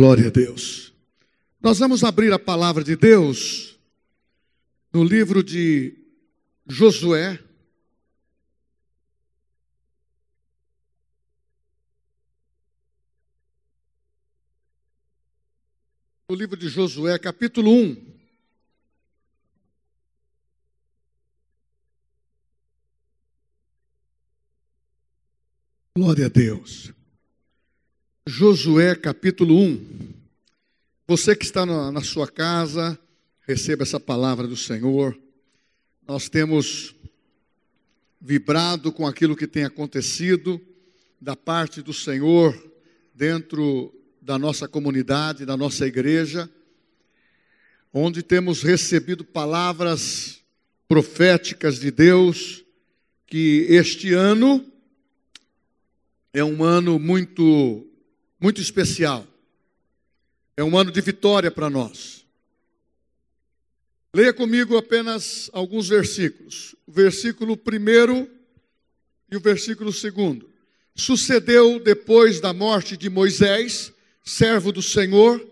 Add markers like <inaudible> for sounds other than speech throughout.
Glória a Deus. Nós vamos abrir a palavra de Deus no livro de Josué. No livro de Josué, capítulo 1. Glória a Deus. Josué capítulo 1. Você que está na, na, sua casa, receba essa palavra do Senhor. Nós temos vibrado com aquilo que tem acontecido da parte do Senhor dentro da nossa comunidade, da nossa igreja, onde temos recebido palavras proféticas de Deus que este ano é um ano muito muito especial. É um ano de vitória para nós. Leia comigo apenas alguns versículos. O versículo primeiro e o versículo segundo. Sucedeu depois da morte de Moisés, servo do Senhor,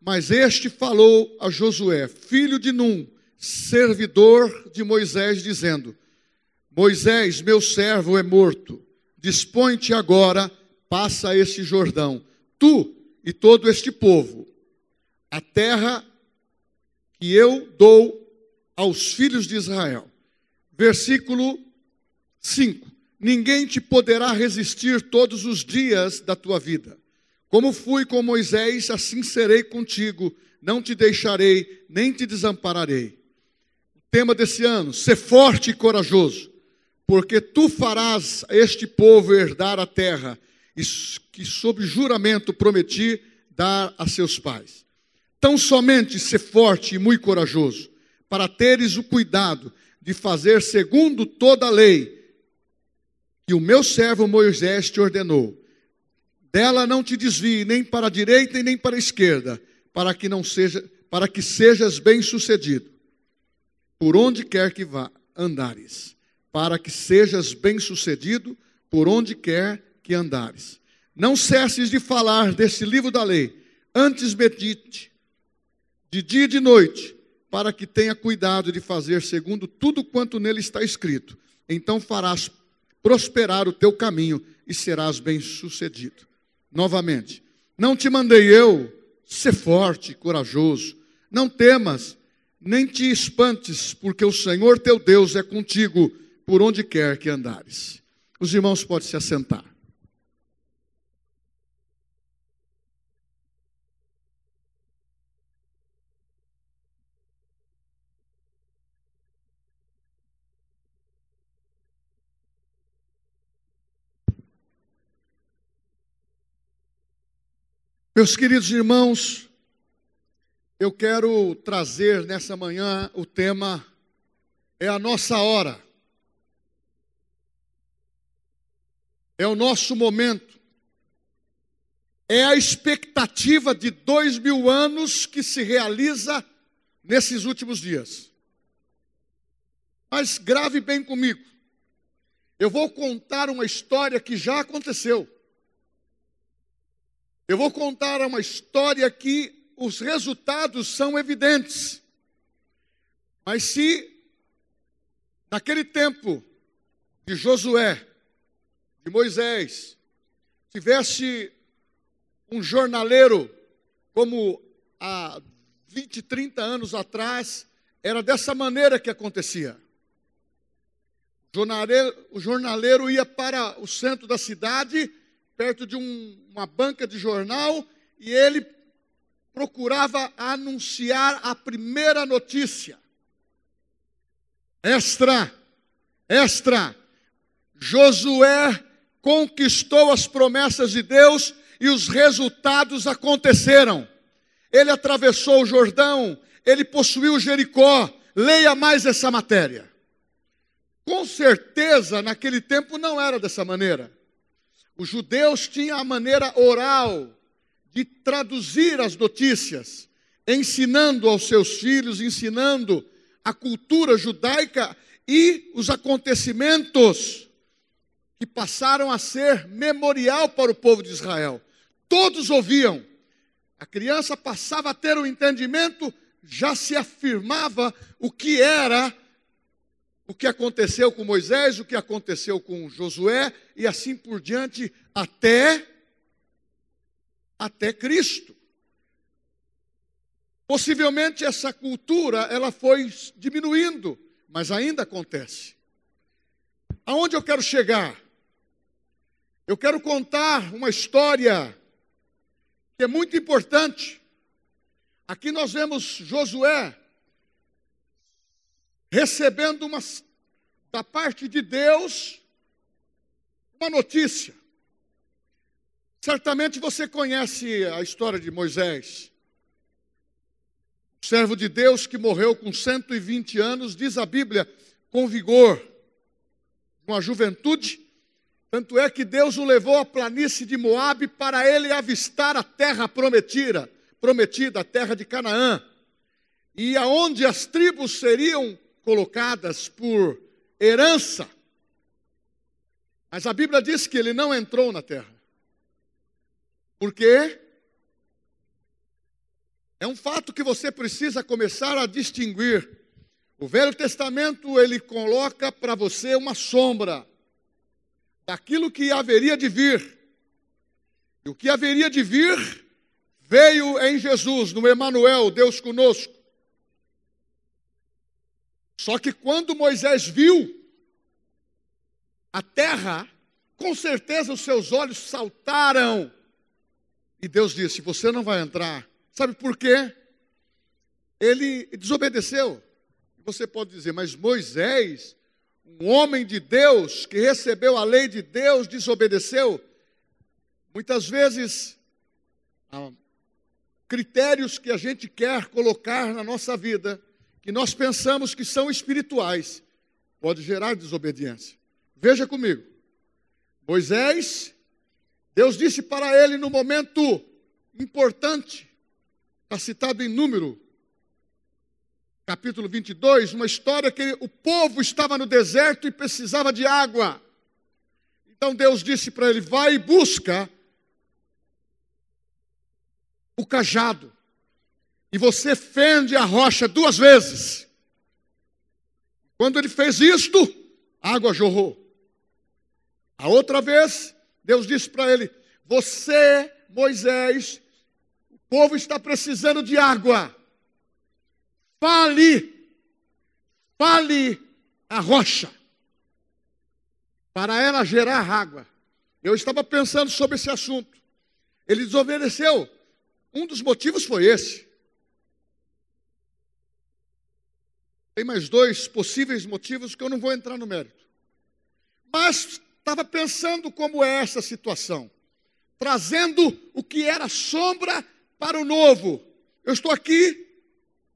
mas este falou a Josué, filho de Num, servidor de Moisés, dizendo: Moisés, meu servo, é morto. Dispõe-te agora, passa este Jordão tu e todo este povo, a terra que eu dou aos filhos de Israel. Versículo 5: Ninguém te poderá resistir todos os dias da tua vida. Como fui com Moisés, assim serei contigo, não te deixarei, nem te desampararei. O tema desse ano: ser forte e corajoso, porque tu farás este povo herdar a terra que sob juramento prometi dar a seus pais. Tão somente ser forte e muito corajoso, para teres o cuidado de fazer segundo toda a lei que o meu servo Moisés te ordenou. Dela não te desvie nem para a direita e nem para a esquerda, para que não seja, para que sejas bem-sucedido. Por onde quer que vá andares, para que sejas bem-sucedido por onde quer que andares. Não cesses de falar desse livro da lei, antes medite, de dia e de noite, para que tenha cuidado de fazer segundo tudo quanto nele está escrito. Então farás prosperar o teu caminho e serás bem-sucedido. Novamente, não te mandei eu ser forte, corajoso, não temas, nem te espantes, porque o Senhor teu Deus é contigo por onde quer que andares. Os irmãos podem se assentar. Meus queridos irmãos, eu quero trazer nessa manhã o tema é a nossa hora. É o nosso momento. É a expectativa de dois mil anos que se realiza nesses últimos dias. Mas grave bem comigo. Eu vou contar uma história que já aconteceu. Eu vou contar uma história que os resultados são evidentes. Mas se naquele tempo de Josué, de Moisés, tivesse um jornaleiro como há 20, 30 anos atrás, era dessa maneira que acontecia. O jornaleiro, o jornaleiro ia para o centro da cidade perto de um, uma banca de jornal e ele procurava anunciar a primeira notícia. Extra, extra. Josué conquistou as promessas de Deus e os resultados aconteceram. Ele atravessou o Jordão, ele possuiu Jericó. Leia mais essa matéria. Com certeza, naquele tempo não era dessa maneira. Os judeus tinham a maneira oral de traduzir as notícias, ensinando aos seus filhos, ensinando a cultura judaica e os acontecimentos que passaram a ser memorial para o povo de Israel. Todos ouviam. A criança passava a ter o um entendimento, já se afirmava o que era o que aconteceu com Moisés, o que aconteceu com Josué e assim por diante até até Cristo. Possivelmente essa cultura ela foi diminuindo, mas ainda acontece. Aonde eu quero chegar? Eu quero contar uma história que é muito importante. Aqui nós vemos Josué recebendo uma, da parte de Deus uma notícia. Certamente você conhece a história de Moisés, servo de Deus que morreu com 120 anos, diz a Bíblia, com vigor, com a juventude. Tanto é que Deus o levou à planície de Moabe para ele avistar a terra prometida, prometida, a terra de Canaã. E aonde as tribos seriam colocadas por herança. Mas a Bíblia diz que ele não entrou na terra. Por quê? É um fato que você precisa começar a distinguir. O Velho Testamento ele coloca para você uma sombra daquilo que haveria de vir. E o que haveria de vir veio em Jesus, no Emanuel, Deus conosco. Só que quando Moisés viu a terra, com certeza os seus olhos saltaram. E Deus disse: Você não vai entrar. Sabe por quê? Ele desobedeceu. Você pode dizer, mas Moisés, um homem de Deus, que recebeu a lei de Deus, desobedeceu. Muitas vezes, critérios que a gente quer colocar na nossa vida que nós pensamos que são espirituais, pode gerar desobediência. Veja comigo. Moisés, Deus disse para ele no momento importante, está citado em número, capítulo 22, uma história que o povo estava no deserto e precisava de água. Então Deus disse para ele: vai e busca o cajado e você fende a rocha duas vezes. Quando ele fez isto, a água jorrou. A outra vez, Deus disse para ele: Você, Moisés, o povo está precisando de água. Fale, fale a rocha, para ela gerar água. Eu estava pensando sobre esse assunto. Ele desobedeceu. Um dos motivos foi esse. Tem mais dois possíveis motivos que eu não vou entrar no mérito. Mas estava pensando como é essa situação, trazendo o que era sombra para o novo. Eu estou aqui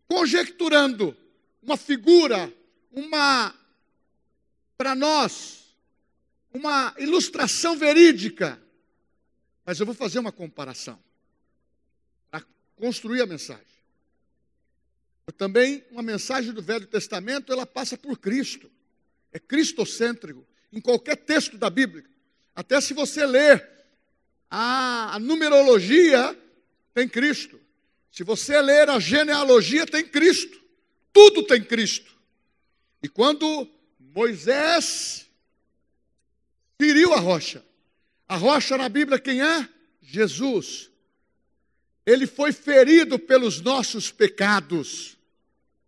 conjecturando uma figura, uma para nós, uma ilustração verídica. Mas eu vou fazer uma comparação para construir a mensagem. Também uma mensagem do Velho Testamento, ela passa por Cristo. É cristocêntrico. Em qualquer texto da Bíblia. Até se você ler a, a numerologia, tem Cristo. Se você ler a genealogia, tem Cristo. Tudo tem Cristo. E quando Moisés feriu a rocha, a rocha na Bíblia quem é? Jesus. Ele foi ferido pelos nossos pecados.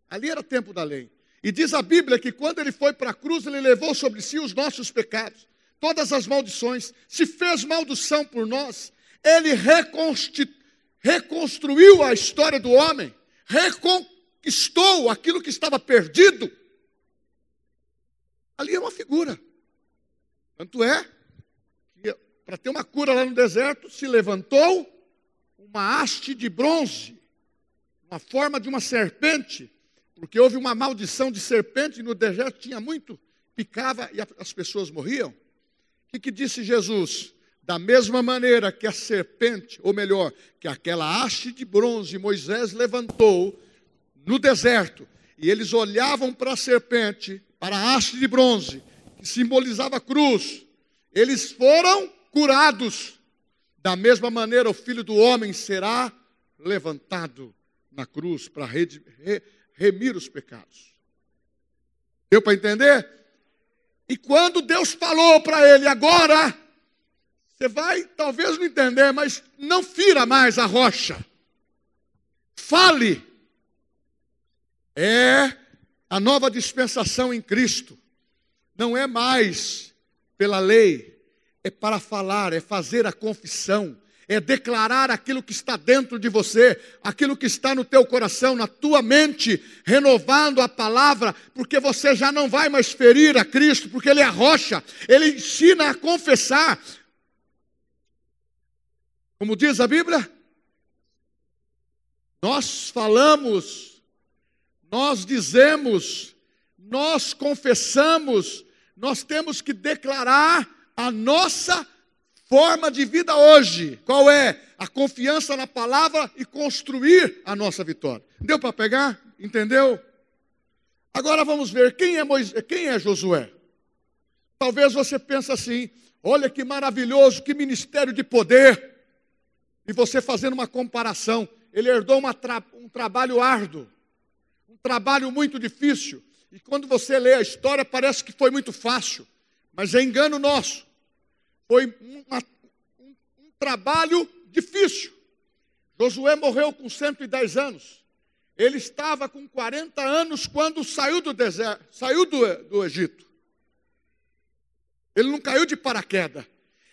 Ali era tempo da lei. E diz a Bíblia que quando ele foi para a cruz, ele levou sobre si os nossos pecados, todas as maldições, se fez maldição por nós, ele reconstruiu a história do homem, reconquistou aquilo que estava perdido. Ali é uma figura. Tanto é que, para ter uma cura lá no deserto, se levantou uma haste de bronze, uma forma de uma serpente, porque houve uma maldição de serpente no deserto, tinha muito, picava e as pessoas morriam. O que, que disse Jesus? Da mesma maneira que a serpente, ou melhor, que aquela haste de bronze Moisés levantou no deserto, e eles olhavam para a serpente, para a haste de bronze, que simbolizava a cruz, eles foram curados. Da mesma maneira, o filho do homem será levantado na cruz para remir os pecados. Deu para entender? E quando Deus falou para ele, agora, você vai talvez não entender, mas não fira mais a rocha. Fale. É a nova dispensação em Cristo. Não é mais pela lei, é para falar, é fazer a confissão, é declarar aquilo que está dentro de você, aquilo que está no teu coração, na tua mente, renovando a palavra, porque você já não vai mais ferir a Cristo, porque Ele é a rocha, Ele ensina a confessar. Como diz a Bíblia, nós falamos, nós dizemos, nós confessamos, nós temos que declarar a nossa forma de vida hoje. Qual é? A confiança na palavra e construir a nossa vitória. Deu para pegar? Entendeu? Agora vamos ver quem é, Moisés, quem é Josué. Talvez você pense assim: olha que maravilhoso, que ministério de poder. E você fazendo uma comparação, ele herdou tra um trabalho árduo, um trabalho muito difícil. E quando você lê a história, parece que foi muito fácil, mas é engano nosso. Foi uma, um, um trabalho difícil. Josué morreu com 110 anos. Ele estava com 40 anos quando saiu do deserto, saiu do, do Egito. Ele não caiu de paraquedas.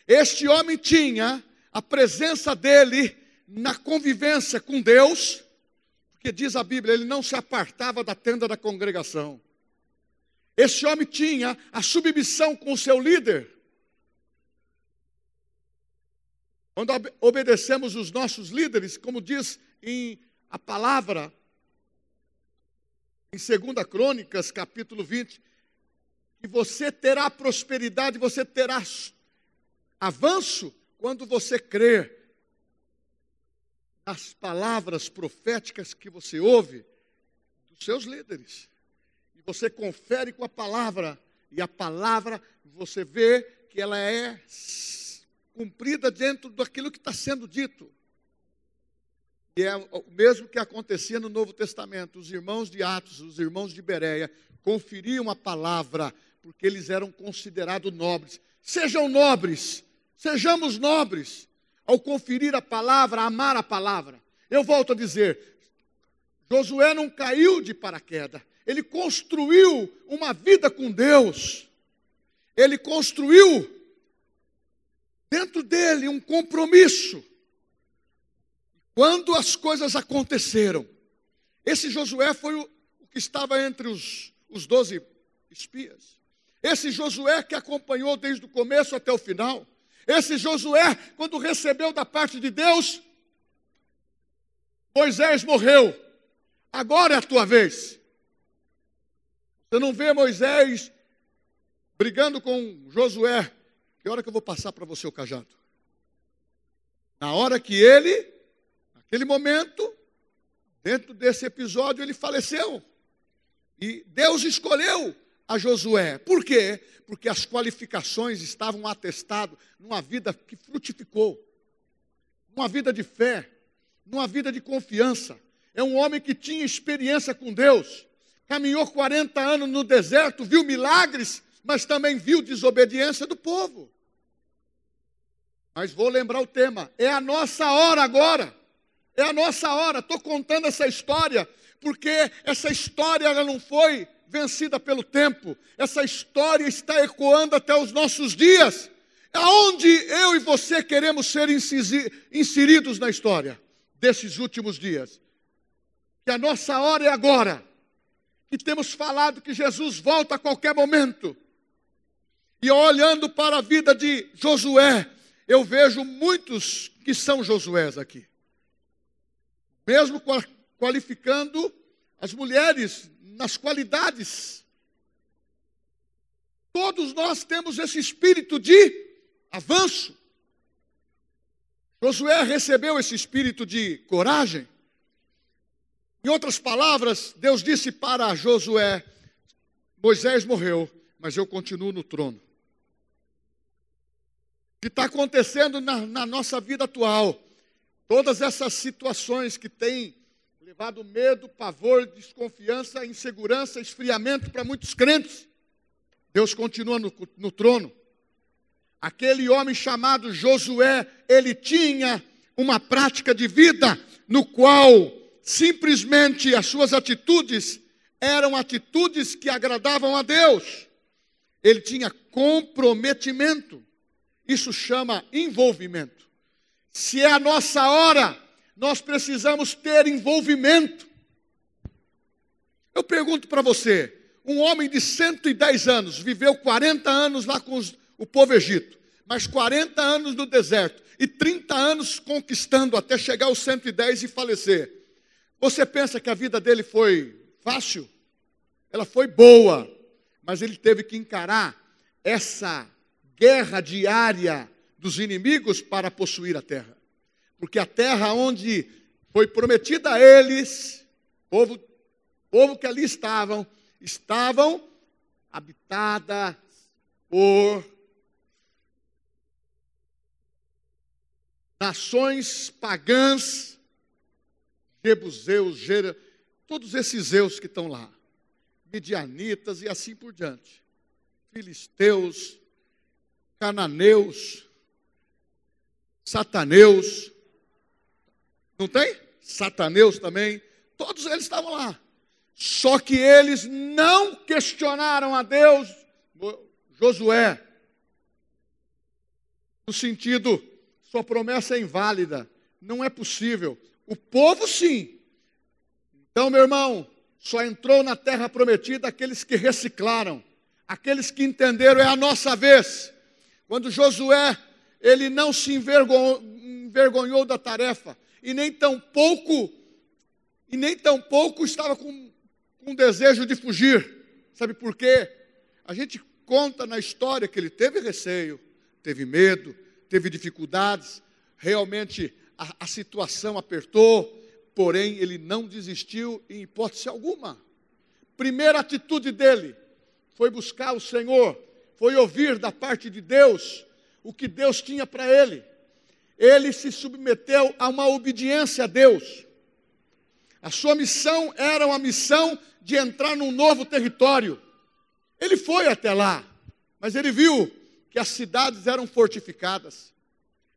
Este homem tinha a presença dele na convivência com Deus, porque diz a Bíblia, ele não se apartava da tenda da congregação. Esse homem tinha a submissão com o seu líder. Quando obedecemos os nossos líderes, como diz em a palavra, em 2 Crônicas, capítulo 20, que você terá prosperidade, você terá avanço quando você crer nas palavras proféticas que você ouve dos seus líderes. E você confere com a palavra, e a palavra você vê que ela é cumprida dentro daquilo que está sendo dito. E é o mesmo que acontecia no Novo Testamento. Os irmãos de Atos, os irmãos de Bereia, conferiam a palavra, porque eles eram considerados nobres. Sejam nobres, sejamos nobres, ao conferir a palavra, amar a palavra. Eu volto a dizer: Josué não caiu de paraquedas, ele construiu uma vida com Deus, ele construiu dentro dele um compromisso. Quando as coisas aconteceram, esse Josué foi o, que estava entre os, os doze espias. Esse Josué que acompanhou desde o começo até o final. Esse Josué, quando recebeu da parte de Deus, Moisés morreu. Agora é a tua vez. Você não vê Moisés brigando com Josué, que hora que eu vou passar para você o cajado? Na hora que ele, naquele momento, dentro desse episódio, ele faleceu. E Deus escolheu a Josué. Por quê? Porque as qualificações estavam atestadas numa vida que frutificou, numa vida de fé, numa vida de confiança. É um homem que tinha experiência com Deus, caminhou 40 anos no deserto, viu milagres, mas também viu desobediência do povo. Mas vou lembrar o tema. É a nossa hora agora. É a nossa hora. Estou contando essa história porque essa história ela não foi vencida pelo tempo. Essa história está ecoando até os nossos dias. Aonde eu e você queremos ser inseridos na história desses últimos dias? Que a nossa hora é agora. Que temos falado que Jesus volta a qualquer momento. E olhando para a vida de Josué, eu vejo muitos que são Josués aqui. Mesmo qualificando as mulheres nas qualidades. Todos nós temos esse espírito de avanço. Josué recebeu esse espírito de coragem. Em outras palavras, Deus disse para Josué: Moisés morreu, mas eu continuo no trono que está acontecendo na, na nossa vida atual. Todas essas situações que têm levado medo, pavor, desconfiança, insegurança, esfriamento para muitos crentes, Deus continua no, no trono. Aquele homem chamado Josué, ele tinha uma prática de vida no qual simplesmente as suas atitudes eram atitudes que agradavam a Deus. Ele tinha comprometimento. Isso chama envolvimento. Se é a nossa hora, nós precisamos ter envolvimento. Eu pergunto para você: um homem de 110 anos viveu 40 anos lá com os, o povo egito, mais 40 anos no deserto e 30 anos conquistando até chegar aos 110 e falecer. Você pensa que a vida dele foi fácil? Ela foi boa, mas ele teve que encarar essa guerra diária dos inimigos para possuir a terra. Porque a terra onde foi prometida a eles, povo, povo que ali estavam, estavam habitada por nações pagãs, jebuseus, gera, todos esses zeus que estão lá, midianitas e assim por diante, filisteus, cananeus, sataneus, não tem? Sataneus também, todos eles estavam lá. Só que eles não questionaram a Deus, Josué, no sentido, sua promessa é inválida, não é possível. O povo sim. Então, meu irmão, só entrou na terra prometida aqueles que reciclaram, aqueles que entenderam, é a nossa vez. Quando Josué ele não se envergonhou, da tarefa e nem tampouco e nem tampouco estava com, com desejo de fugir. Sabe por quê? A gente conta na história que ele teve receio, teve medo, teve dificuldades, realmente a, a situação apertou, porém ele não desistiu em hipótese alguma. Primeira atitude dele foi buscar o Senhor, foi ouvir da parte de Deus o que Deus tinha para ele. Ele se submeteu a uma obediência a Deus. A sua missão era uma missão de entrar num novo território. Ele foi até lá, mas ele viu que as cidades eram fortificadas.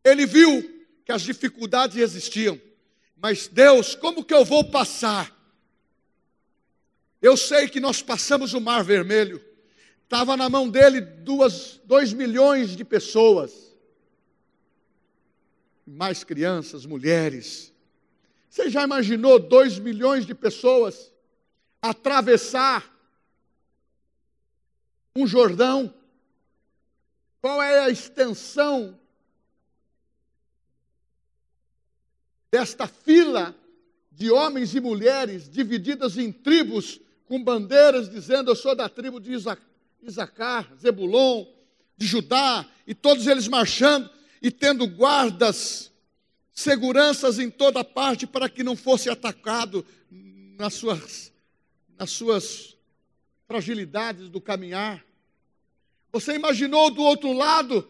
Ele viu que as dificuldades existiam. Mas Deus, como que eu vou passar? Eu sei que nós passamos o Mar Vermelho. Estava na mão dele duas, dois milhões de pessoas. Mais crianças, mulheres. Você já imaginou dois milhões de pessoas atravessar um Jordão? Qual é a extensão desta fila de homens e mulheres divididas em tribos com bandeiras dizendo: Eu sou da tribo de Isaac, Isacar, Zebulon, de Judá, e todos eles marchando e tendo guardas, seguranças em toda parte para que não fosse atacado nas suas, nas suas fragilidades do caminhar. Você imaginou do outro lado,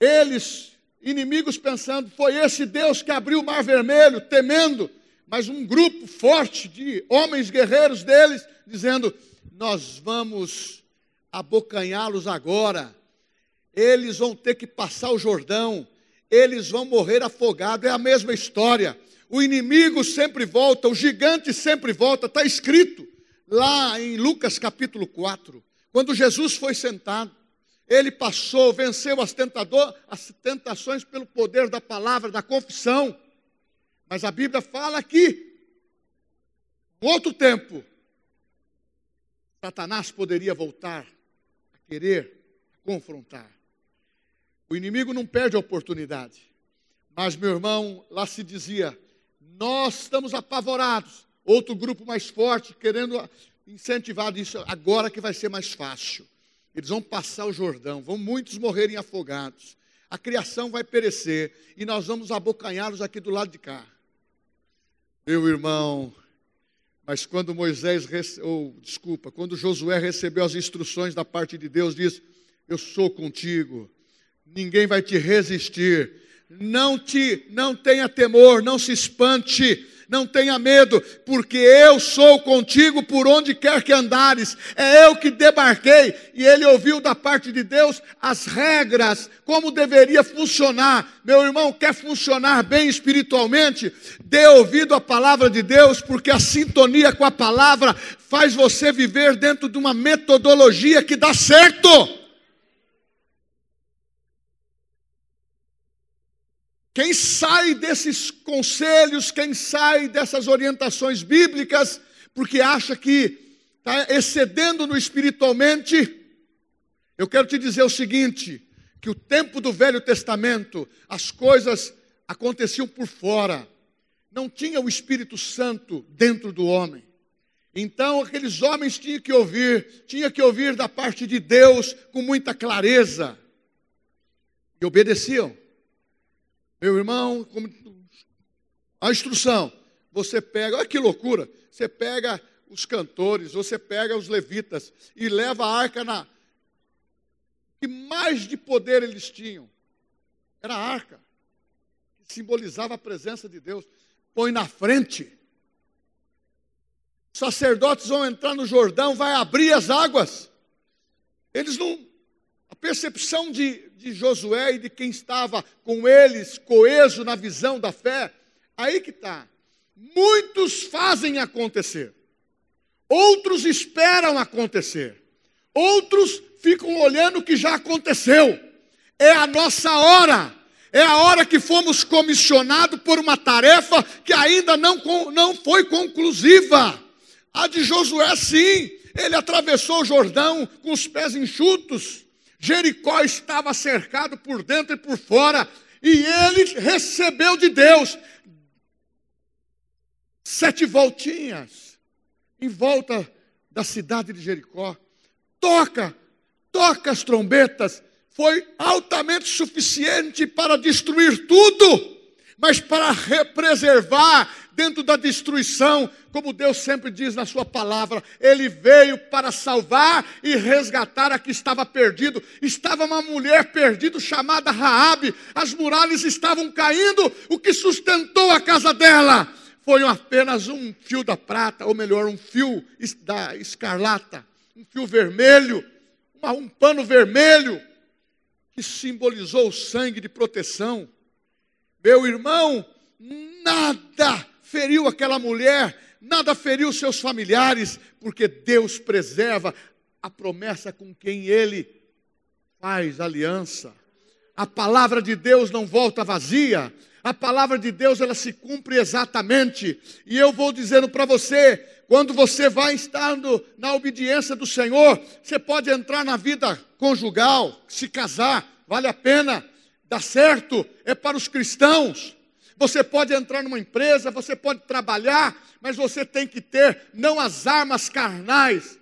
eles, inimigos, pensando: foi esse Deus que abriu o mar vermelho, temendo, mas um grupo forte de homens guerreiros deles, dizendo: nós vamos abocanhá-los agora. Eles vão ter que passar o Jordão, eles vão morrer afogados. É a mesma história. O inimigo sempre volta, o gigante sempre volta, está escrito lá em Lucas capítulo 4. Quando Jesus foi sentado, ele passou, venceu as, tentador, as tentações pelo poder da palavra, da confissão. Mas a Bíblia fala que, outro tempo, Satanás poderia voltar a querer confrontar. O inimigo não perde a oportunidade. Mas, meu irmão, lá se dizia: nós estamos apavorados. Outro grupo mais forte querendo incentivar isso agora que vai ser mais fácil. Eles vão passar o Jordão, vão muitos morrerem afogados. A criação vai perecer e nós vamos abocanhá-los aqui do lado de cá. Meu irmão, mas quando Moisés, ou desculpa, quando Josué recebeu as instruções da parte de Deus, diz: Eu sou contigo, ninguém vai te resistir. não te não tenha temor, não se espante, não tenha medo, porque eu sou contigo por onde quer que andares. É eu que debarquei. E ele ouviu da parte de Deus as regras, como deveria funcionar. Meu irmão, quer funcionar bem espiritualmente? Dê ouvido à palavra de Deus, porque a sintonia com a palavra faz você viver dentro de uma metodologia que dá certo. Quem sai desses conselhos, quem sai dessas orientações bíblicas, porque acha que está excedendo no espiritualmente, eu quero te dizer o seguinte: que o tempo do Velho Testamento, as coisas aconteciam por fora, não tinha o Espírito Santo dentro do homem. Então aqueles homens tinham que ouvir, tinham que ouvir da parte de Deus com muita clareza. E obedeciam. Meu irmão, como... a instrução, você pega, olha que loucura, você pega os cantores, você pega os levitas e leva a arca na. que mais de poder eles tinham? Era a arca, que simbolizava a presença de Deus. Põe na frente. Os sacerdotes vão entrar no Jordão, vai abrir as águas. Eles não. A percepção de, de Josué e de quem estava com eles, coeso na visão da fé, aí que está. Muitos fazem acontecer, outros esperam acontecer, outros ficam olhando o que já aconteceu. É a nossa hora, é a hora que fomos comissionados por uma tarefa que ainda não, não foi conclusiva. A de Josué, sim, ele atravessou o Jordão com os pés enxutos. Jericó estava cercado por dentro e por fora, e ele recebeu de Deus sete voltinhas em volta da cidade de Jericó. Toca, toca as trombetas. Foi altamente suficiente para destruir tudo, mas para preservar dentro da destruição, como Deus sempre diz na Sua palavra, Ele veio para salvar e resgatar a que estava perdido. Estava uma mulher perdida chamada Raabe, as muralhas estavam caindo, o que sustentou a casa dela foi apenas um fio da prata, ou melhor, um fio da escarlata, um fio vermelho, um pano vermelho, que simbolizou o sangue de proteção. Meu irmão, nada feriu aquela mulher, nada feriu seus familiares, porque Deus preserva a promessa com quem Ele faz aliança. A palavra de Deus não volta vazia, a palavra de Deus ela se cumpre exatamente. E eu vou dizendo para você, quando você vai estando na obediência do Senhor, você pode entrar na vida conjugal, se casar, vale a pena, dá certo, é para os cristãos. Você pode entrar numa empresa, você pode trabalhar, mas você tem que ter não as armas carnais,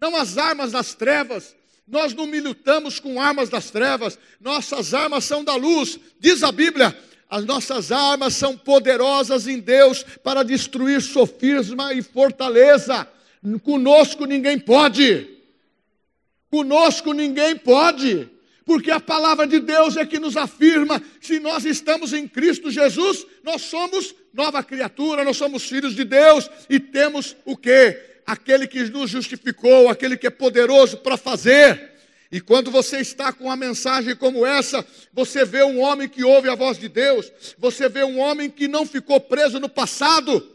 não as armas das trevas. Nós não militamos com armas das trevas, nossas armas são da luz. Diz a Bíblia: as nossas armas são poderosas em Deus para destruir sofisma e fortaleza. Conosco ninguém pode. Conosco ninguém pode porque a palavra de Deus é que nos afirma: se nós estamos em Cristo Jesus, nós somos nova criatura, nós somos filhos de Deus e temos o que? Aquele que nos justificou, aquele que é poderoso para fazer. E quando você está com uma mensagem como essa, você vê um homem que ouve a voz de Deus, você vê um homem que não ficou preso no passado,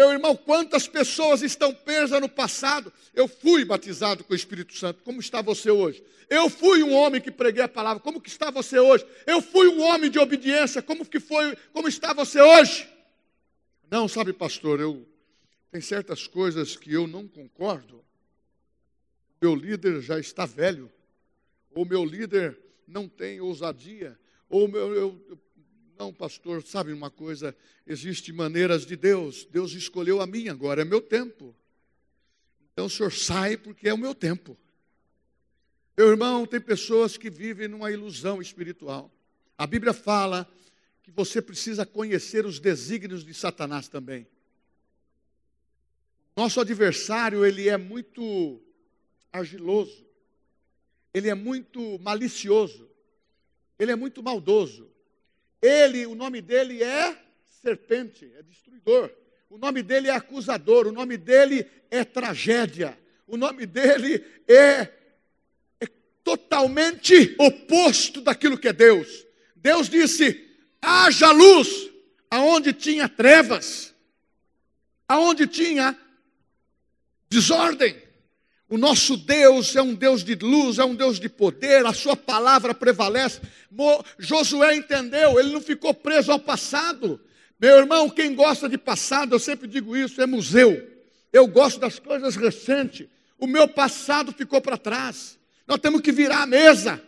meu irmão, quantas pessoas estão presas no passado? Eu fui batizado com o Espírito Santo. Como está você hoje? Eu fui um homem que preguei a palavra. Como que está você hoje? Eu fui um homem de obediência. Como que foi? Como está você hoje? Não, sabe, pastor, eu tem certas coisas que eu não concordo. Meu líder já está velho. Ou meu líder não tem ousadia. Ou meu, eu, não, pastor, sabe uma coisa? Existem maneiras de Deus. Deus escolheu a minha, agora é meu tempo. Então o senhor sai porque é o meu tempo. Meu irmão, tem pessoas que vivem numa ilusão espiritual. A Bíblia fala que você precisa conhecer os desígnios de Satanás também. Nosso adversário, ele é muito argiloso. Ele é muito malicioso. ele é muito maldoso. Ele, o nome dele é serpente, é destruidor. O nome dele é acusador, o nome dele é tragédia. O nome dele é, é totalmente oposto daquilo que é Deus. Deus disse: haja luz, aonde tinha trevas, aonde tinha desordem. O nosso Deus é um Deus de luz, é um Deus de poder, a sua palavra prevalece. Mo, Josué entendeu, ele não ficou preso ao passado. Meu irmão, quem gosta de passado, eu sempre digo isso, é museu. Eu gosto das coisas recentes. O meu passado ficou para trás. Nós temos que virar a mesa.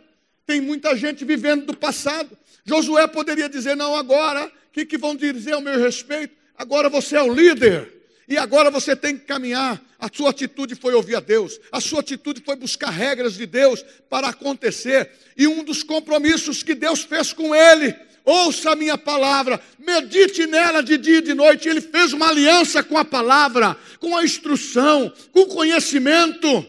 Tem muita gente vivendo do passado. Josué poderia dizer: não, agora, o que, que vão dizer ao meu respeito? Agora você é o líder. E agora você tem que caminhar. A sua atitude foi ouvir a Deus. A sua atitude foi buscar regras de Deus para acontecer. E um dos compromissos que Deus fez com ele, ouça a minha palavra, medite nela de dia e de noite. Ele fez uma aliança com a palavra, com a instrução, com o conhecimento.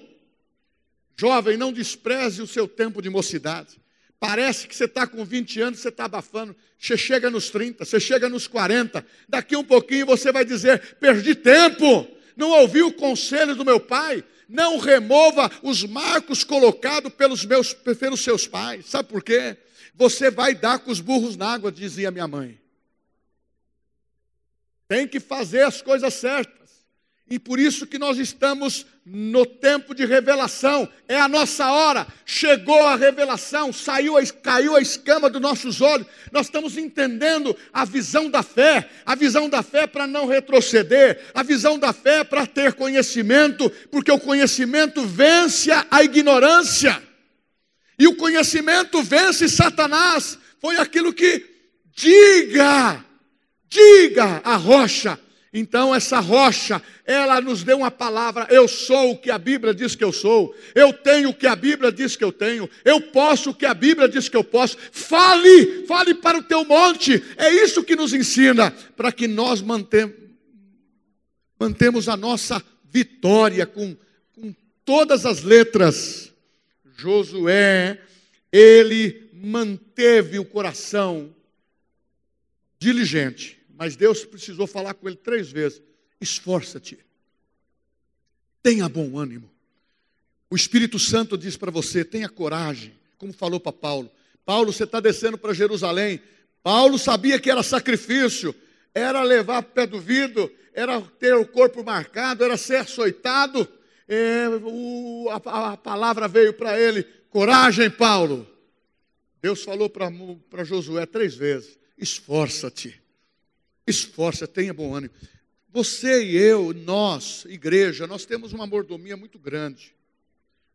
Jovem, não despreze o seu tempo de mocidade. Parece que você está com 20 anos, você está abafando. Você chega nos 30, você chega nos 40. Daqui um pouquinho você vai dizer: perdi tempo, não ouvi o conselho do meu pai. Não remova os marcos colocados pelos, meus, pelos seus pais. Sabe por quê? Você vai dar com os burros na água, dizia minha mãe. Tem que fazer as coisas certas. E por isso que nós estamos no tempo de revelação, é a nossa hora. Chegou a revelação, saiu, caiu a escama dos nossos olhos. Nós estamos entendendo a visão da fé, a visão da fé para não retroceder, a visão da fé para ter conhecimento, porque o conhecimento vence a ignorância. E o conhecimento vence Satanás. Foi aquilo que diga, diga a rocha, então, essa rocha, ela nos deu uma palavra: eu sou o que a Bíblia diz que eu sou, eu tenho o que a Bíblia diz que eu tenho, eu posso o que a Bíblia diz que eu posso. Fale, fale para o teu monte, é isso que nos ensina, para que nós mantemos, mantemos a nossa vitória com, com todas as letras. Josué, ele manteve o coração diligente mas Deus precisou falar com ele três vezes: esforça-te, tenha bom ânimo. O Espírito Santo diz para você: tenha coragem, como falou para Paulo. Paulo, você está descendo para Jerusalém. Paulo sabia que era sacrifício, era levar pé do vidro, era ter o corpo marcado, era ser açoitado. É, o, a, a palavra veio para ele: coragem, Paulo. Deus falou para Josué três vezes: esforça-te. Esforça, tenha bom ânimo. Você e eu, nós, igreja, nós temos uma mordomia muito grande.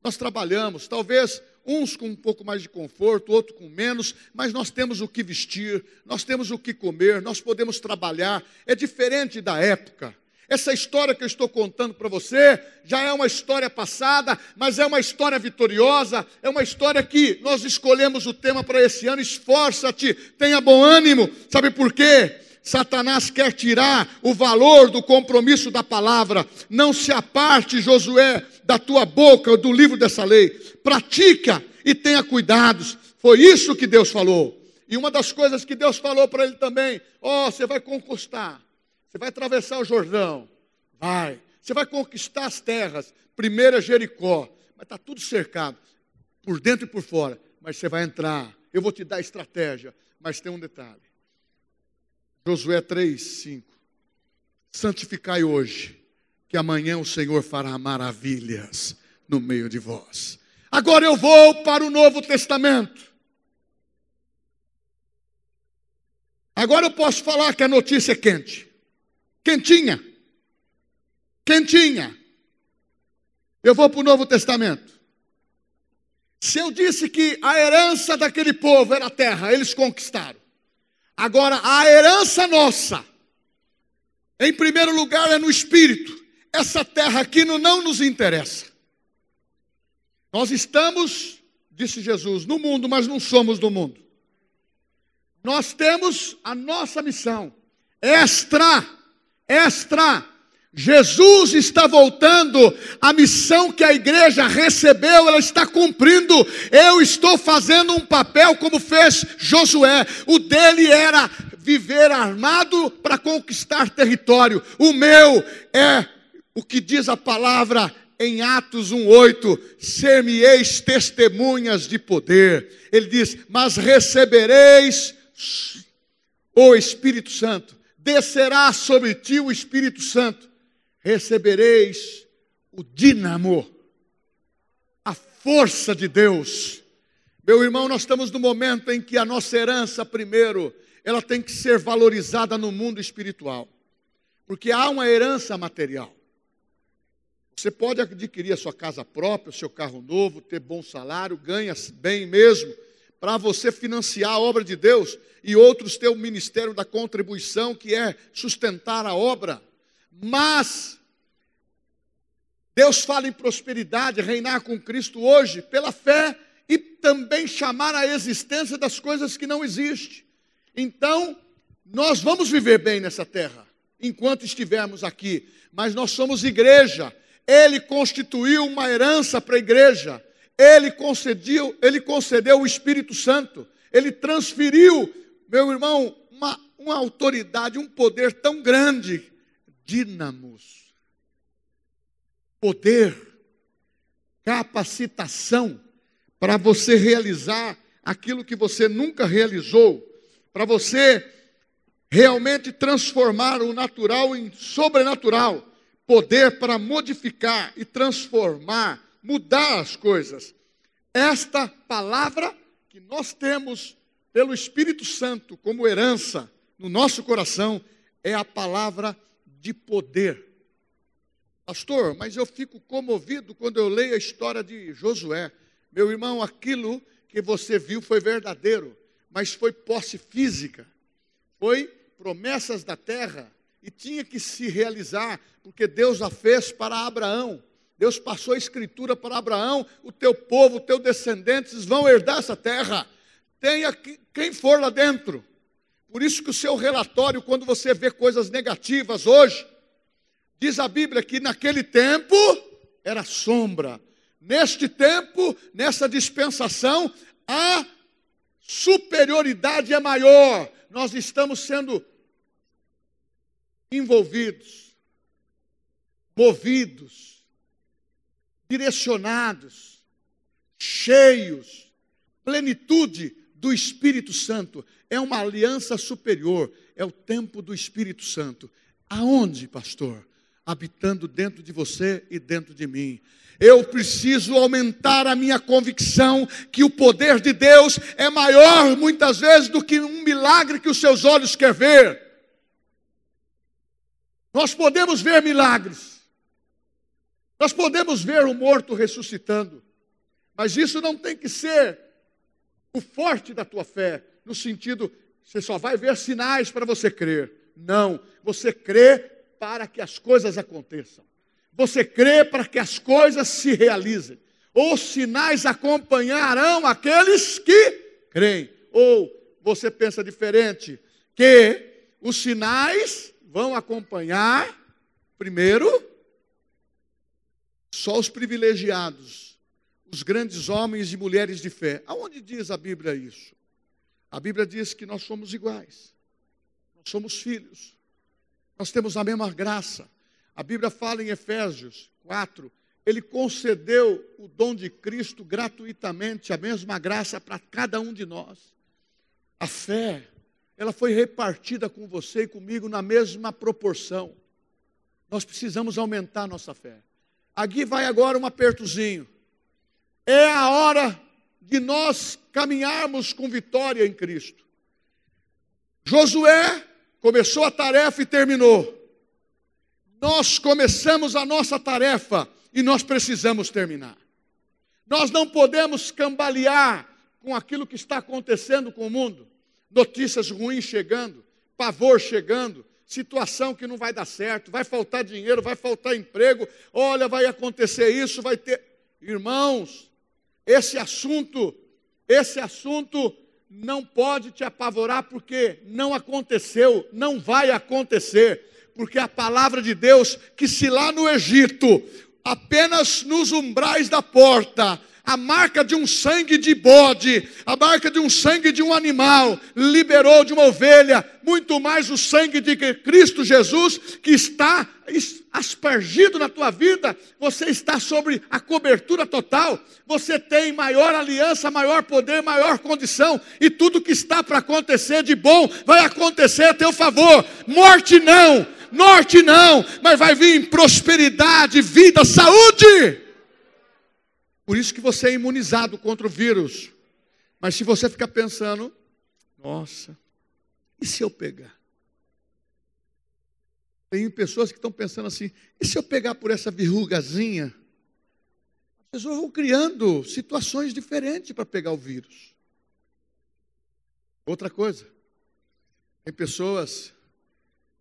Nós trabalhamos, talvez uns com um pouco mais de conforto, outros com menos, mas nós temos o que vestir, nós temos o que comer, nós podemos trabalhar. É diferente da época. Essa história que eu estou contando para você já é uma história passada, mas é uma história vitoriosa, é uma história que nós escolhemos o tema para esse ano. Esforça-te, tenha bom ânimo. Sabe por quê? Satanás quer tirar o valor do compromisso da palavra. Não se aparte, Josué, da tua boca, do livro dessa lei. Pratica e tenha cuidados. Foi isso que Deus falou. E uma das coisas que Deus falou para ele também: ó, oh, você vai conquistar, você vai atravessar o Jordão, vai, você vai conquistar as terras. Primeiro é Jericó, mas está tudo cercado, por dentro e por fora. Mas você vai entrar, eu vou te dar estratégia. Mas tem um detalhe: Josué 3, 5. Santificai hoje, que amanhã o Senhor fará maravilhas no meio de vós. Agora eu vou para o Novo Testamento. Agora eu posso falar que a notícia é quente. Quentinha. Quentinha. Eu vou para o Novo Testamento. Se eu disse que a herança daquele povo era a terra, eles conquistaram. Agora, a herança nossa, em primeiro lugar, é no espírito. Essa terra aqui não nos interessa. Nós estamos, disse Jesus, no mundo, mas não somos do mundo. Nós temos a nossa missão extra, extra. Jesus está voltando, a missão que a igreja recebeu, ela está cumprindo. Eu estou fazendo um papel como fez Josué. O dele era viver armado para conquistar território. O meu é o que diz a palavra em Atos 1:8, ser-me-eis testemunhas de poder. Ele diz: "Mas recebereis o Espírito Santo, descerá sobre ti o Espírito Santo recebereis o dínamo, a força de Deus. Meu irmão, nós estamos no momento em que a nossa herança, primeiro, ela tem que ser valorizada no mundo espiritual, porque há uma herança material. Você pode adquirir a sua casa própria, o seu carro novo, ter bom salário, ganha bem mesmo, para você financiar a obra de Deus, e outros ter o ministério da contribuição, que é sustentar a obra. Mas Deus fala em prosperidade, reinar com Cristo hoje, pela fé e também chamar a existência das coisas que não existem. Então, nós vamos viver bem nessa terra, enquanto estivermos aqui, mas nós somos igreja. Ele constituiu uma herança para a igreja. Ele concedeu, ele concedeu o Espírito Santo. Ele transferiu, meu irmão, uma, uma autoridade, um poder tão grande, dínamos poder, capacitação para você realizar aquilo que você nunca realizou, para você realmente transformar o natural em sobrenatural, poder para modificar e transformar, mudar as coisas. Esta palavra que nós temos pelo Espírito Santo como herança no nosso coração é a palavra de poder. Pastor, mas eu fico comovido quando eu leio a história de Josué. Meu irmão, aquilo que você viu foi verdadeiro, mas foi posse física, foi promessas da terra e tinha que se realizar, porque Deus a fez para Abraão. Deus passou a escritura para Abraão: o teu povo, os teus descendentes vão herdar essa terra. Tenha quem for lá dentro. Por isso que o seu relatório, quando você vê coisas negativas hoje, Diz a Bíblia que naquele tempo era sombra. Neste tempo, nessa dispensação, a superioridade é maior. Nós estamos sendo envolvidos, movidos, direcionados, cheios, plenitude do Espírito Santo. É uma aliança superior, é o tempo do Espírito Santo. Aonde, pastor? Habitando dentro de você e dentro de mim. Eu preciso aumentar a minha convicção que o poder de Deus é maior muitas vezes do que um milagre que os seus olhos querem ver. Nós podemos ver milagres. Nós podemos ver o morto ressuscitando. Mas isso não tem que ser o forte da tua fé, no sentido, você só vai ver sinais para você crer. Não, você crê para que as coisas aconteçam. Você crê para que as coisas se realizem. Os sinais acompanharão aqueles que creem. Ou você pensa diferente, que os sinais vão acompanhar, primeiro, só os privilegiados, os grandes homens e mulheres de fé. Aonde diz a Bíblia isso? A Bíblia diz que nós somos iguais, nós somos filhos. Nós temos a mesma graça. A Bíblia fala em Efésios 4, ele concedeu o dom de Cristo gratuitamente, a mesma graça para cada um de nós. A fé, ela foi repartida com você e comigo na mesma proporção. Nós precisamos aumentar a nossa fé. Aqui vai agora um apertozinho. É a hora de nós caminharmos com vitória em Cristo. Josué começou a tarefa e terminou. Nós começamos a nossa tarefa e nós precisamos terminar. Nós não podemos cambalear com aquilo que está acontecendo com o mundo. Notícias ruins chegando, pavor chegando, situação que não vai dar certo, vai faltar dinheiro, vai faltar emprego, olha, vai acontecer isso, vai ter. Irmãos, esse assunto, esse assunto não pode te apavorar porque não aconteceu, não vai acontecer. Porque a palavra de Deus, que se lá no Egito, apenas nos umbrais da porta, a marca de um sangue de bode, a marca de um sangue de um animal, liberou de uma ovelha, muito mais o sangue de Cristo Jesus, que está aspergido na tua vida, você está sobre a cobertura total, você tem maior aliança, maior poder, maior condição, e tudo que está para acontecer de bom vai acontecer a teu favor. Morte não, norte não, mas vai vir prosperidade, vida, saúde. Por isso que você é imunizado contra o vírus. Mas se você ficar pensando, nossa, e se eu pegar? Tem pessoas que estão pensando assim, e se eu pegar por essa verrugazinha? As pessoas vão criando situações diferentes para pegar o vírus. Outra coisa, tem pessoas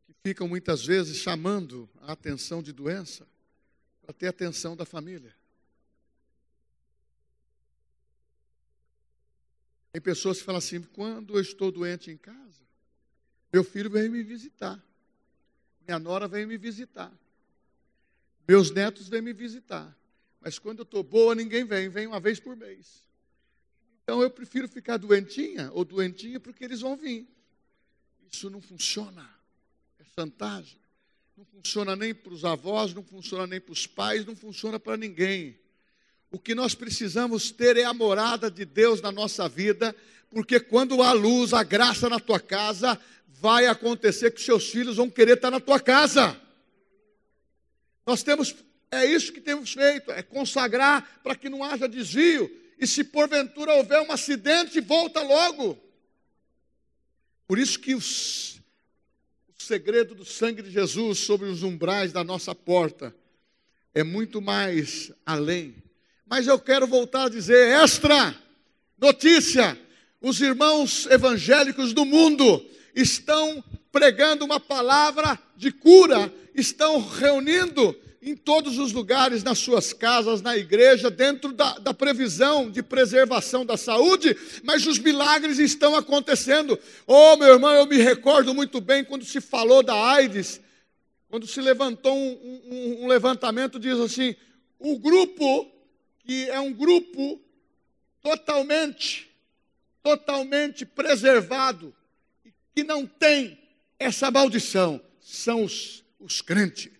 que ficam muitas vezes chamando a atenção de doença para ter atenção da família. Tem pessoas que falam assim: quando eu estou doente em casa, meu filho vem me visitar, minha nora vem me visitar, meus netos vêm me visitar, mas quando eu estou boa, ninguém vem, vem uma vez por mês. Então eu prefiro ficar doentinha ou doentinha porque eles vão vir. Isso não funciona, é chantagem. Não funciona nem para os avós, não funciona nem para os pais, não funciona para ninguém. O que nós precisamos ter é a morada de Deus na nossa vida, porque quando há luz, a graça na tua casa, vai acontecer que seus filhos vão querer estar na tua casa. Nós temos, é isso que temos feito, é consagrar para que não haja desvio. E se porventura houver um acidente, volta logo. Por isso que os, o segredo do sangue de Jesus sobre os umbrais da nossa porta é muito mais além mas eu quero voltar a dizer: extra, notícia: os irmãos evangélicos do mundo estão pregando uma palavra de cura, estão reunindo em todos os lugares, nas suas casas, na igreja, dentro da, da, previsão de preservação da saúde, mas os milagres estão acontecendo. Oh, meu irmão, eu me recordo muito bem quando se falou da AIDS, quando se levantou um, um, um levantamento, diz assim: o grupo que é um grupo totalmente, totalmente preservado, que não tem essa maldição, são os, os crentes,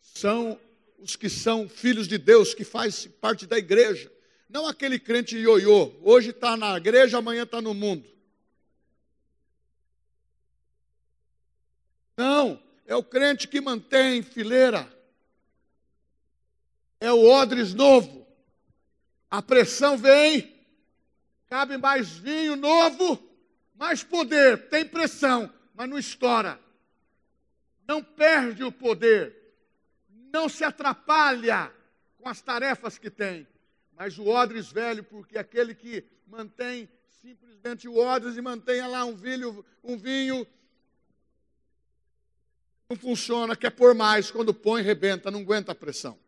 são os que são filhos de Deus, que faz parte da igreja. Não aquele crente ioiô, hoje está na igreja, amanhã está no mundo. Não, é o crente que mantém fileira. É o odres novo. A pressão vem, cabe mais vinho novo, mais poder. Tem pressão, mas não estoura. Não perde o poder. Não se atrapalha com as tarefas que tem. Mas o odres velho, porque aquele que mantém simplesmente o odres e mantenha lá um vinho, um vinho não funciona, quer pôr mais, quando põe, rebenta, não aguenta a pressão.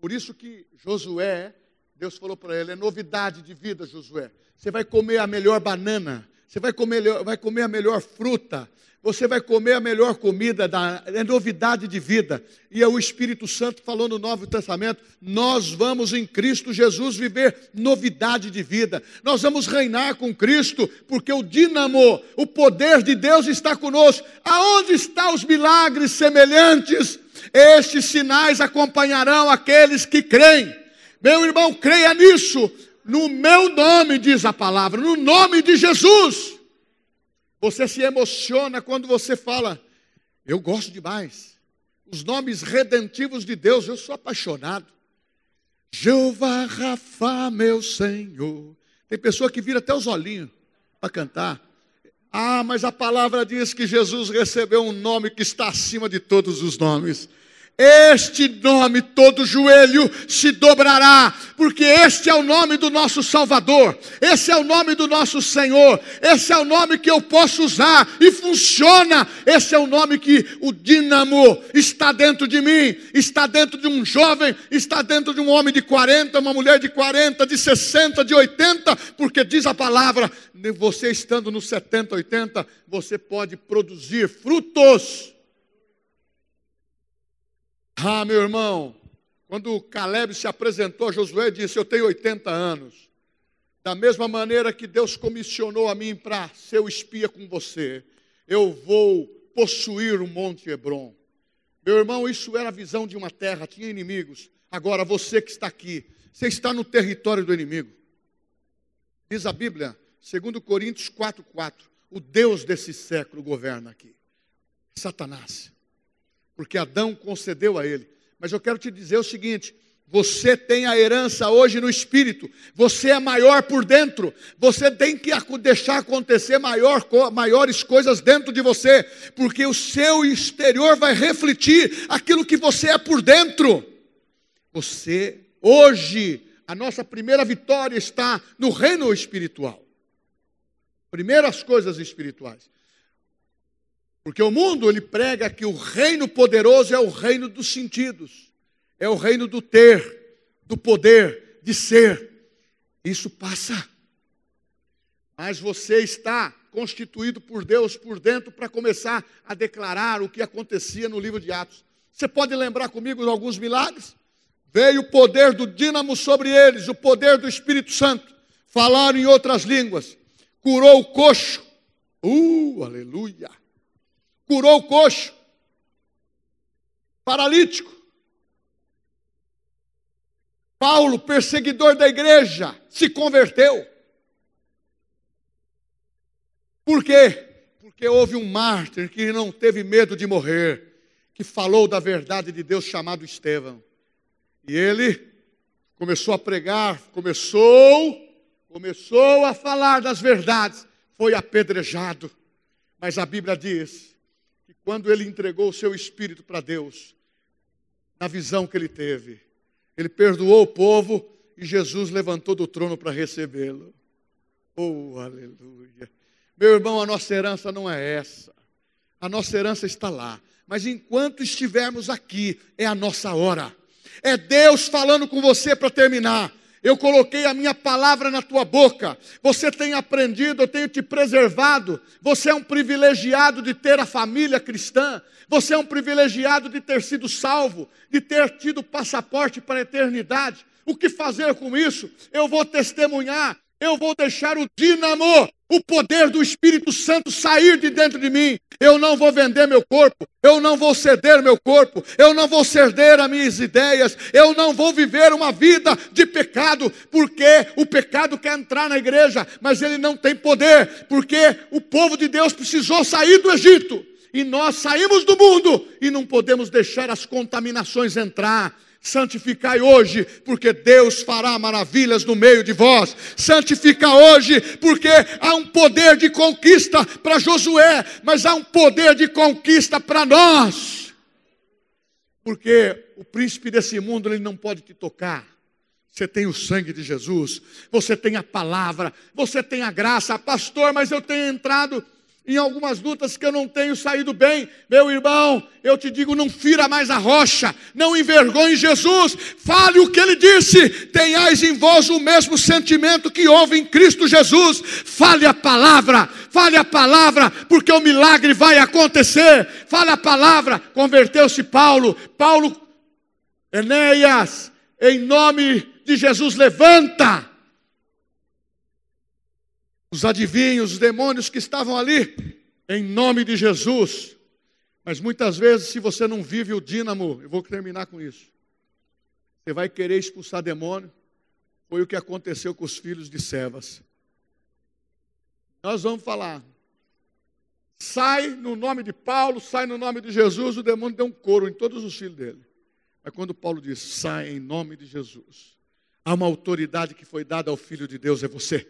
Por isso que Josué Deus falou para ele: é novidade de vida, Josué. Você vai comer a melhor banana, você vai comer, vai comer a melhor fruta, você vai comer a melhor comida, da, é novidade de vida. E é o Espírito Santo falou no Novo Testamento: nós vamos em Cristo Jesus viver novidade de vida. Nós vamos reinar com Cristo, porque o dínamo, o poder de Deus está conosco. Aonde estão os milagres semelhantes? Estes sinais acompanharão aqueles que creem. Meu irmão, creia nisso. No meu nome, diz a palavra, no nome de Jesus. Você se emociona quando você fala, eu gosto demais. Os nomes redentivos de Deus, eu sou apaixonado. Jeová Rafa, meu Senhor. Tem pessoa que vira até os olhinhos para cantar. Ah, mas a palavra diz que Jesus recebeu um nome que está acima de todos os nomes. Este nome todo joelho se dobrará, porque este é o nome do nosso Salvador, esse é o nome do nosso Senhor, esse é o nome que eu posso usar e funciona. Esse é o nome que o dínamo está dentro de mim, está dentro de um jovem, está dentro de um homem de 40, uma mulher de 40, de 60, de 80, porque diz a palavra: você estando nos 70, 80, você pode produzir frutos Ah, meu irmão, quando Caleb se apresentou a Josué, disse: Eu tenho 80 anos. Da mesma maneira que Deus comissionou a mim para ser o espia com você, eu vou possuir o Monte Hebron. Meu irmão, isso era a visão de uma terra, tinha inimigos. Agora, você que está aqui, você está no território do inimigo. Diz a Bíblia, segundo Coríntios 4:4, o Deus desse século governa aqui. Satanás. Porque Adão concedeu a ele. Mas eu quero te dizer o seguinte: você tem a herança hoje no espírito. Você é maior por dentro. Você tem que deixar acontecer maior, maiores coisas dentro de você, porque o seu exterior vai refletir aquilo que você é por dentro. Você hoje a nossa primeira vitória está no reino espiritual. Primeiras coisas espirituais. Porque o mundo ele prega que o reino poderoso é o reino dos sentidos, é o reino do ter, do poder, de ser. Isso passa. Mas você está constituído por Deus por dentro para começar a declarar o que acontecia no livro de Atos. Você pode lembrar comigo de alguns milagres? Veio o poder do dínamo sobre eles, o poder do Espírito Santo. Falaram em outras línguas. Curou o coxo. Uh, aleluia. Curou o coxo. Paralítico. Paulo, perseguidor da igreja, se converteu. Por quê? Porque houve um mártir que não teve medo de morrer, que falou da verdade de Deus chamado Estevão. E ele começou a pregar, começou, começou a falar das verdades, foi apedrejado. Mas a Bíblia diz quando ele entregou o seu espírito para Deus, na visão que ele teve, ele perdoou o povo e Jesus levantou do trono para recebê-lo. Oh, aleluia. Meu irmão, a nossa herança não é essa. A nossa herança está lá. Mas enquanto estivermos aqui, é a nossa hora. É Deus falando com você para terminar. Eu coloquei a minha palavra na tua boca. Você tem aprendido, eu tenho te preservado. Você é um privilegiado de ter a família cristã. Você é um privilegiado de ter sido salvo, de ter tido passaporte para a eternidade. O que fazer com isso? Eu vou testemunhar eu vou deixar o dínamo, o poder do Espírito Santo sair de dentro de mim. Eu não vou vender meu corpo, eu não vou ceder meu corpo, eu não vou ceder as minhas ideias, eu não vou viver uma vida de pecado, porque o pecado quer entrar na igreja, mas ele não tem poder, porque o povo de Deus precisou sair do Egito. E nós saímos do mundo e não podemos deixar as contaminações entrar Santificai hoje, porque Deus fará maravilhas no meio de vós. Santifica hoje, porque há um poder de conquista para Josué, mas há um poder de conquista para nós. Porque o príncipe desse mundo ele não pode te tocar. Você tem o sangue de Jesus, você tem a palavra, você tem a graça, pastor, mas eu tenho entrado em algumas lutas que eu não tenho saído bem, meu irmão, eu te digo: não fira mais a rocha, não envergonhe Jesus, fale o que ele disse, tenhais em vós o mesmo sentimento que houve em Cristo Jesus, fale a palavra, fale a palavra, porque o milagre vai acontecer, fale a palavra. Converteu-se Paulo, Paulo, Enéas, em nome de Jesus, levanta os adivinhos, os demônios que estavam ali, em nome de Jesus. Mas muitas vezes, se você não vive o dínamo, eu vou terminar com isso. Você vai querer expulsar demônio. Foi o que aconteceu com os filhos de Sevas. Nós vamos falar. Sai no nome de Paulo, sai no nome de Jesus, o demônio deu um couro em todos os filhos dele. Mas quando Paulo diz, sai em nome de Jesus, há uma autoridade que foi dada ao Filho de Deus, é você.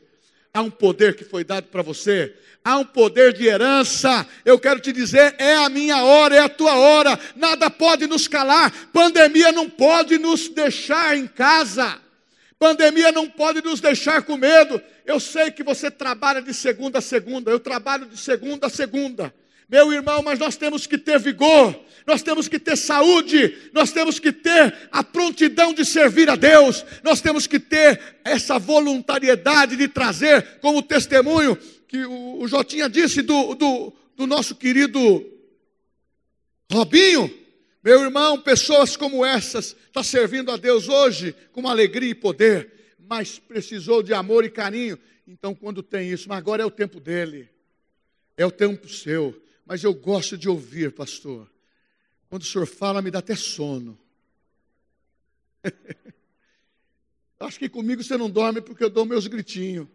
Há um poder que foi dado para você, há um poder de herança. Eu quero te dizer: é a minha hora, é a tua hora, nada pode nos calar. Pandemia não pode nos deixar em casa, pandemia não pode nos deixar com medo. Eu sei que você trabalha de segunda a segunda, eu trabalho de segunda a segunda. Meu irmão, mas nós temos que ter vigor, nós temos que ter saúde, nós temos que ter a prontidão de servir a Deus, nós temos que ter essa voluntariedade de trazer como testemunho que o, Jotinha disse do, do, do nosso querido Robinho, Meu irmão, pessoas como essas estão tá servindo a Deus hoje com alegria e poder, mas precisou de amor e carinho. Então, quando tem isso, mas agora é o tempo dele, é o tempo seu. Mas eu gosto de ouvir, pastor. Quando o senhor fala, me dá até sono. <laughs> Acho que comigo você não dorme porque eu dou meus gritinhos.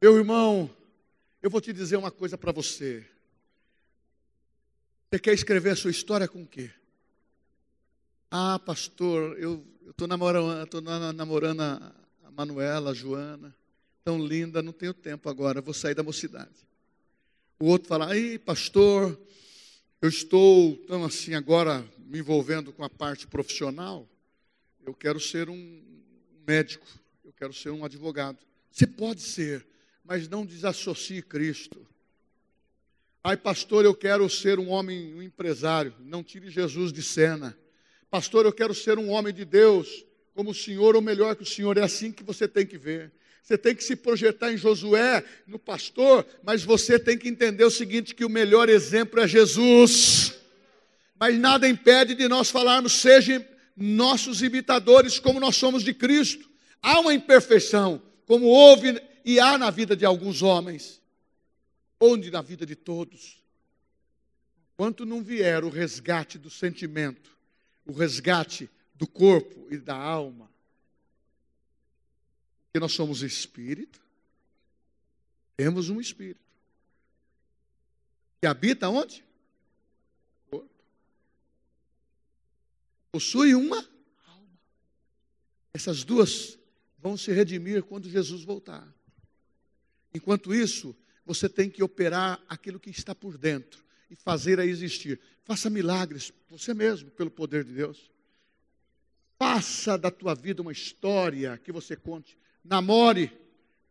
Meu irmão, eu vou te dizer uma coisa para você. Você quer escrever a sua história com o quê? Ah, pastor, eu estou namorando, tô namorando a, a Manuela, a Joana, tão linda, não tenho tempo agora, vou sair da mocidade. O outro fala, aí, pastor, eu estou tão assim agora me envolvendo com a parte profissional, eu quero ser um médico, eu quero ser um advogado. Você pode ser, mas não desassocie Cristo. Ai, pastor, eu quero ser um homem, um empresário. Não tire Jesus de cena. Pastor, eu quero ser um homem de Deus, como o Senhor, ou melhor que o Senhor. É assim que você tem que ver. Você tem que se projetar em Josué, no pastor, mas você tem que entender o seguinte: que o melhor exemplo é Jesus. Mas nada impede de nós falarmos, sejam nossos imitadores, como nós somos de Cristo. Há uma imperfeição, como houve e há na vida de alguns homens onde na vida de todos. Quanto não vier o resgate do sentimento, o resgate do corpo e da alma, que nós somos espírito, temos um espírito que habita onde? Corpo. Possui uma alma. Essas duas vão se redimir quando Jesus voltar. Enquanto isso, você tem que operar aquilo que está por dentro e fazer a existir. Faça milagres você mesmo, pelo poder de Deus. Faça da tua vida uma história que você conte. Namore,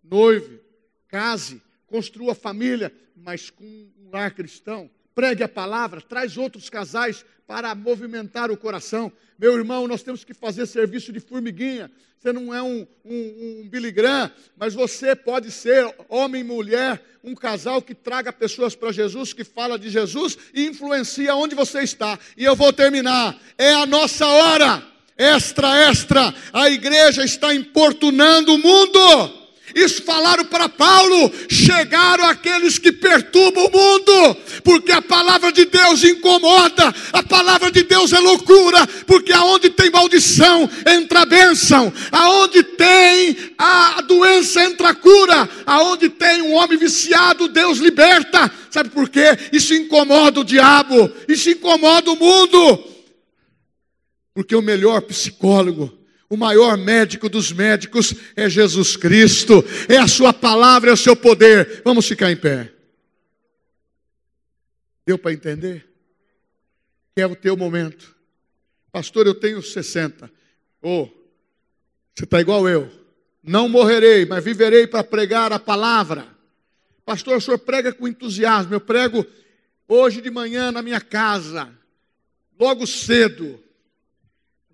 noive, case, construa família, mas com um lar cristão. Pregue a palavra, traz outros casais para movimentar o coração. Meu irmão, nós temos que fazer serviço de formiguinha. Você não é um, um, um Billy Graham, mas você pode ser homem e mulher, um casal que traga pessoas para Jesus, que fala de Jesus e influencia onde você está. E eu vou terminar. É a nossa hora. Extra, extra. A igreja está importunando o mundo. Isso falaram para Paulo: chegaram aqueles que perturbam o mundo, porque a palavra de Deus incomoda, a palavra de Deus é loucura, porque aonde tem maldição entra a bênção, aonde tem a doença entra a cura, aonde tem um homem viciado, Deus liberta. Sabe por quê? Isso incomoda o diabo, isso incomoda o mundo, porque o melhor psicólogo o maior médico dos médicos é Jesus Cristo, é a Sua palavra, é o seu poder. Vamos ficar em pé. Deu para entender? É o teu momento. Pastor, eu tenho 60. Oh, você está igual eu. Não morrerei, mas viverei para pregar a palavra. Pastor, o senhor prega com entusiasmo. Eu prego hoje de manhã na minha casa, logo cedo.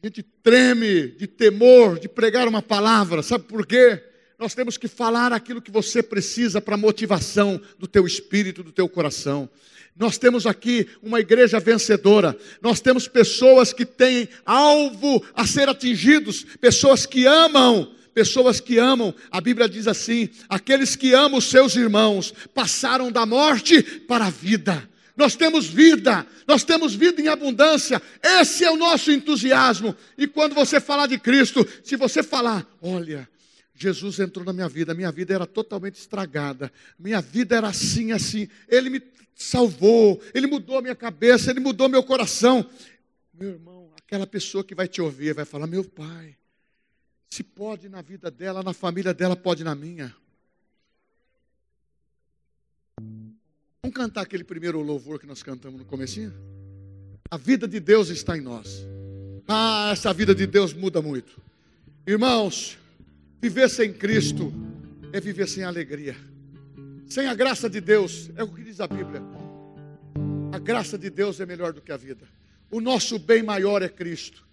A gente treme de temor de pregar uma palavra, sabe por quê? Nós temos que falar aquilo que você precisa para motivação do teu espírito, do teu coração. Nós temos aqui uma igreja vencedora. Nós temos pessoas que têm alvo a ser atingidos, pessoas que amam, pessoas que amam. A Bíblia diz assim: aqueles que amam os seus irmãos passaram da morte para a vida nós temos vida, nós temos vida em abundância, esse é o nosso entusiasmo. E quando você falar de Cristo, se você falar, olha, Jesus entrou na minha vida, minha vida era totalmente estragada, minha vida era assim, assim, Ele me salvou, Ele mudou a minha cabeça, Ele mudou meu coração. Meu irmão, aquela pessoa que vai te ouvir vai falar: Meu pai, se pode na vida dela, na família dela, pode na minha. Vamos cantar aquele primeiro louvor que nós cantamos no comecinho? A vida de Deus está em nós. Ah, essa vida de Deus muda muito. Irmãos, viver sem Cristo é viver sem alegria. Sem a graça de Deus, é o que diz a Bíblia. A graça de Deus é melhor do que a vida. O nosso bem maior é Cristo.